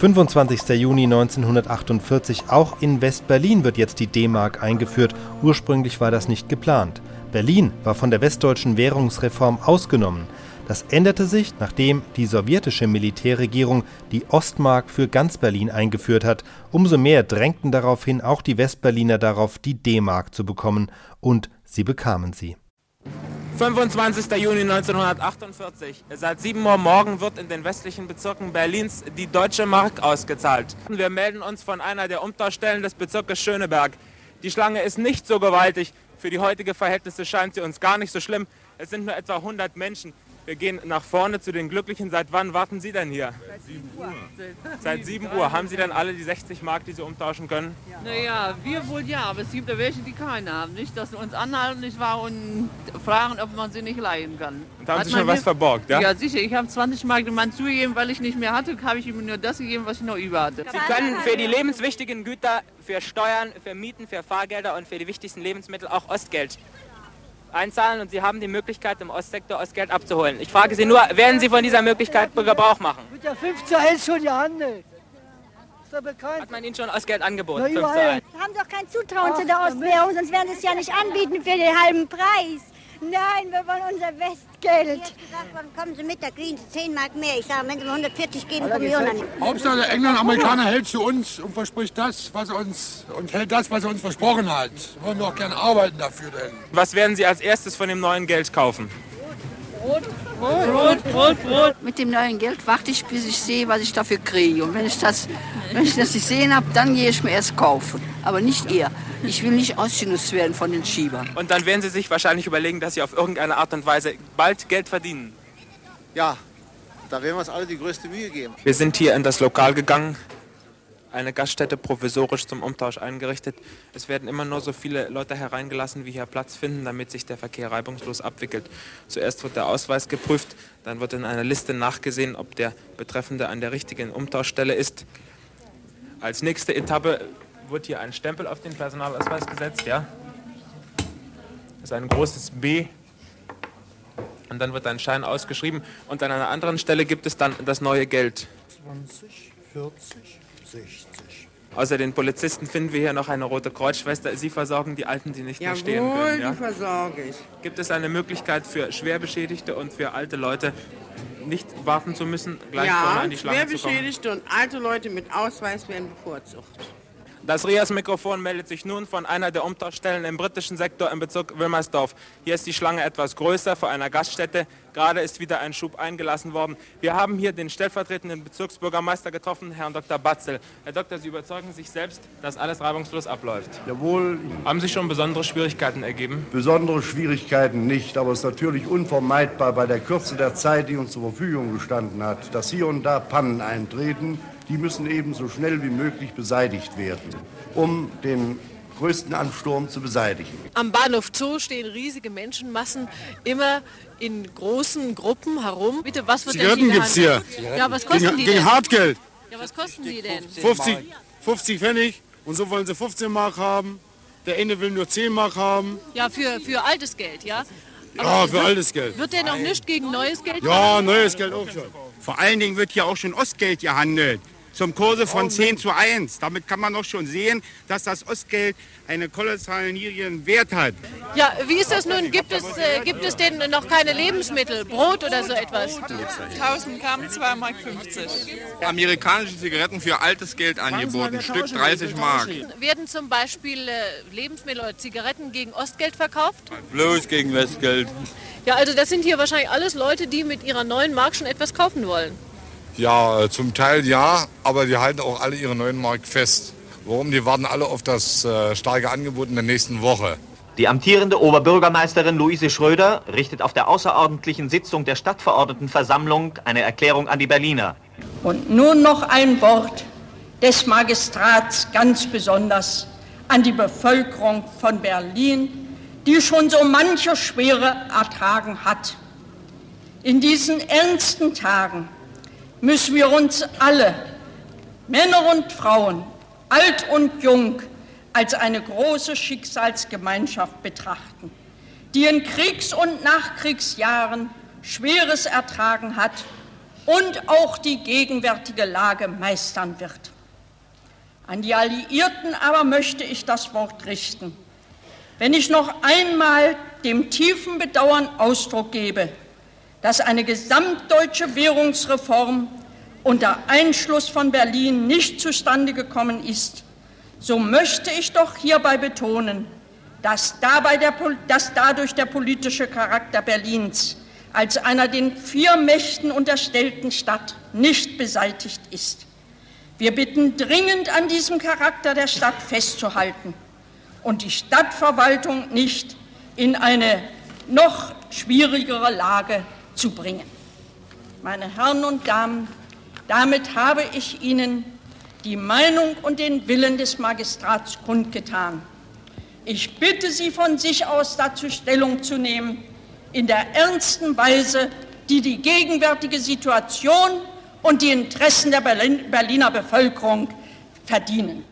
25. Juni 1948. Auch in West-Berlin wird jetzt die D-Mark eingeführt. Ursprünglich war das nicht geplant. Berlin war von der westdeutschen Währungsreform ausgenommen. Das änderte sich, nachdem die sowjetische Militärregierung die Ostmark für ganz Berlin eingeführt hat. Umso mehr drängten daraufhin auch die Westberliner darauf, die D-Mark zu bekommen. Und sie bekamen sie. 25. Juni 1948. Seit 7 Uhr morgen wird in den westlichen Bezirken Berlins die Deutsche Mark ausgezahlt. Wir melden uns von einer der Umtauschstellen des Bezirkes Schöneberg. Die Schlange ist nicht so gewaltig. Für die heutige Verhältnisse scheint sie uns gar nicht so schlimm. Es sind nur etwa 100 Menschen. Wir gehen nach vorne zu den Glücklichen. Seit wann warten Sie denn hier? Seit 7 Uhr. Seit 7 Uhr. Haben Sie denn alle die 60 Mark, die Sie umtauschen können? Naja, wir wohl ja, aber es gibt ja welche, die keine haben. Nicht, dass sie uns anhalten nicht wahr, und fragen, ob man sie nicht leihen kann. Und da haben Hat Sie schon was verborgt, ja? Ja, sicher. Ich habe 20 Mark dem Mann zugegeben, weil ich nicht mehr hatte, habe ich ihm nur das gegeben, was ich noch über hatte. Sie können für die lebenswichtigen Güter, für Steuern, für Mieten, für Fahrgelder und für die wichtigsten Lebensmittel auch Ostgeld einzahlen und Sie haben die Möglichkeit, im Ostsektor Ostgeld abzuholen. Ich frage Sie nur, werden Sie von dieser Möglichkeit Gebrauch machen? Mit der 15 hält schon gehandelt. Ist doch bekannt. Hat man Ihnen schon Ostgeld angeboten? Na, 5 zu überall. 1. Wir haben doch kein Zutrauen zu der Ostwährung, sonst werden sie es ja nicht anbieten für den halben Preis. Nein, wir wollen unser Westgeld. Wann kommen Sie mit, da kriegen Sie 10 Mark mehr. Ich sage, wenn Sie mir 140 geben, kommen wir auch noch nicht. Hauptsache der Engländer, Amerikaner hält zu uns und verspricht das, was er uns und hält das, was er uns versprochen hat. Wollen wir auch gerne arbeiten dafür denn. Was werden Sie als erstes von dem neuen Geld kaufen? Brot, Brot, Brot. Mit dem neuen Geld warte ich, bis ich sehe, was ich dafür kriege. Und wenn ich das, wenn ich das nicht sehen habe, dann gehe ich mir erst kaufen. Aber nicht eher. Ich will nicht ausgenutzt werden von den Schiebern. Und dann werden Sie sich wahrscheinlich überlegen, dass Sie auf irgendeine Art und Weise bald Geld verdienen. Ja, da werden wir uns alle die größte Mühe geben. Wir sind hier in das Lokal gegangen, eine Gaststätte provisorisch zum Umtausch eingerichtet. Es werden immer nur so viele Leute hereingelassen, wie hier Platz finden, damit sich der Verkehr reibungslos abwickelt. Zuerst wird der Ausweis geprüft, dann wird in einer Liste nachgesehen, ob der Betreffende an der richtigen Umtauschstelle ist. Als nächste Etappe wird hier ein Stempel auf den Personalausweis gesetzt, ja. Das ist ein großes B. Und dann wird ein Schein ausgeschrieben und an einer anderen Stelle gibt es dann das neue Geld. 20, 40, 60. Außer den Polizisten finden wir hier noch eine rote Kreuzschwester. Sie versorgen die Alten, die nicht mehr stehen Jawohl, können. die Ja? versorge ich. Gibt es eine Möglichkeit für Schwerbeschädigte und für alte Leute nicht warten zu müssen, gleich vorne Ja, an die Schlange zu kommen? schwerbeschädigte und alte Leute mit Ausweis werden bevorzugt. Das Rias-Mikrofon meldet sich nun von einer der Umtauschstellen im britischen Sektor im Bezirk Wilmersdorf. Hier ist die Schlange etwas größer vor einer Gaststätte. Gerade ist wieder ein Schub eingelassen worden. Wir haben hier den stellvertretenden Bezirksbürgermeister getroffen, Herrn Dr. Batzel. Herr Doktor, Sie überzeugen sich selbst, dass alles reibungslos abläuft. Jawohl, Haben sich schon besondere Schwierigkeiten ergeben? besondere Schwierigkeiten nicht, aber es ist natürlich unvermeidbar bei der Kürze der Zeit, die uns zur Verfügung gestanden hat, dass hier und da Pannen eintreten. Die müssen eben so schnell wie möglich beseitigt werden, um den größten Ansturm zu beseitigen. Am Bahnhof Zoo stehen riesige Menschenmassen immer in großen Gruppen herum. Bitte, was wird Zigaretten denn gibt's hier. Ja, was kosten Gegen, die gegen denn? Hartgeld. Ja, was kosten die denn? 50, 50 Pfennig und so wollen sie 15 Mark haben. Der eine will nur 10 Mark haben. Ja, für, für altes Geld, ja? Ja, für wird- altes Geld. Wird denn noch nicht gegen neues Geld Ja, neues Geld auch schon. Vor allen Dingen wird hier auch schon Ostgeld gehandelt. Zum Kurse von 10 zu 1. Damit kann man doch schon sehen, dass das Ostgeld einen kolossalen niedrigen Wert hat. Ja, wie ist das nun? Gibt es, äh, gibt es denn noch keine Lebensmittel, Brot oder so etwas? 1000 Gramm, 2,50 Mark. Amerikanische Zigaretten für altes Geld angeboten, Stück 30 Mark. Werden zum Beispiel äh, Lebensmittel oder Zigaretten gegen Ostgeld verkauft? Bloß gegen Westgeld. Ja, also das sind hier wahrscheinlich alles Leute, die mit ihrer neuen Mark schon etwas kaufen wollen. Ja, äh, zum Teil ja, aber die halten auch alle ihre neuen Mark fest. Warum? Die warten alle auf das äh, starke Angebot in der nächsten Woche. Die amtierende Oberbürgermeisterin Luise Schröder richtet auf der außerordentlichen Sitzung der Stadtverordnetenversammlung eine Erklärung an die Berliner. Und nun noch ein Wort des Magistrats ganz besonders an die Bevölkerung von Berlin, die schon so manche Schwere ertragen hat. In diesen ernsten Tagen müssen wir uns alle, Männer und Frauen, alt und jung, als eine große Schicksalsgemeinschaft betrachten, die in Kriegs- und Nachkriegsjahren Schweres ertragen hat und auch die gegenwärtige Lage meistern wird. An die Alliierten aber möchte ich das Wort richten. Wenn ich noch einmal dem tiefen Bedauern Ausdruck gebe, dass eine gesamtdeutsche Währungsreform unter Einschluss von Berlin nicht zustande gekommen ist, so möchte ich doch hierbei betonen, dass, dabei der, dass dadurch der politische Charakter Berlins als einer den vier Mächten unterstellten Stadt nicht beseitigt ist. Wir bitten dringend an diesem Charakter der Stadt festzuhalten und die Stadtverwaltung nicht in eine noch schwierigere Lage zu bringen. Meine Herren und Damen, damit habe ich Ihnen die Meinung und den Willen des Magistrats kundgetan. Ich bitte Sie von sich aus dazu Stellung zu nehmen, in der ernsten Weise, die die gegenwärtige Situation und die Interessen der Berliner Bevölkerung verdienen.